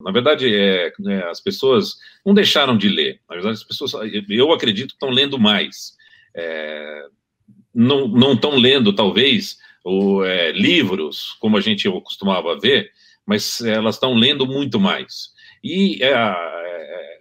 Na verdade, é, né, as pessoas não deixaram de ler. Na verdade, as pessoas, eu acredito, estão lendo mais. É, não estão lendo, talvez, é, livros, como a gente costumava ver, mas elas estão lendo muito mais. E é, é,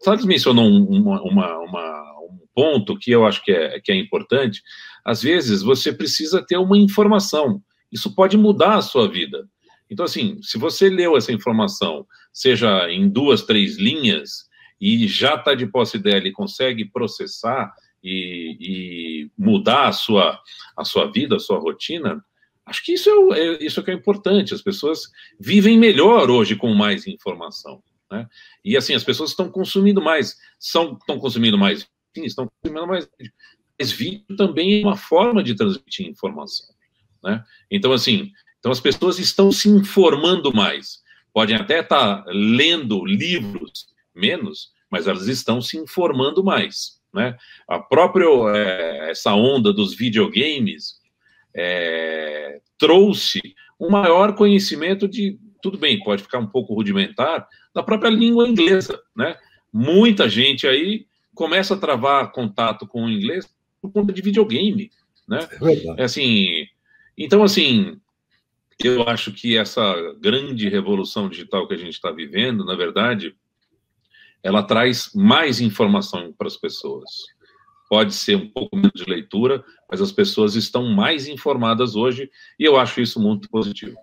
Salles mencionou uma, uma, uma, um ponto que eu acho que é, que é importante. Às vezes, você precisa ter uma informação. Isso pode mudar a sua vida. Então, assim, se você leu essa informação, seja em duas, três linhas, e já está de posse dela e consegue processar e, e, mudar a sua, a sua vida, a sua rotina, acho que isso é, é, isso é que é importante. As pessoas vivem melhor hoje com mais informação. Né? E assim, as pessoas estão consumindo mais, são, estão consumindo mais, estão consumindo mais. Mas vídeo também é uma forma de transmitir informação. Né? Então, assim, então, as pessoas estão se informando mais. Podem até estar lendo livros menos, mas elas estão se informando mais. Né? A própria é, essa onda dos videogames é, trouxe um maior conhecimento de tudo bem, pode ficar um pouco rudimentar da própria língua inglesa, né? Muita gente aí começa a travar contato com o inglês por conta de videogame, né? É, é assim, então assim, eu acho que essa grande revolução digital que a gente está vivendo, na verdade, ela traz mais informação para as pessoas. Pode ser um pouco menos de leitura, mas as pessoas estão mais informadas hoje e eu acho isso muito positivo.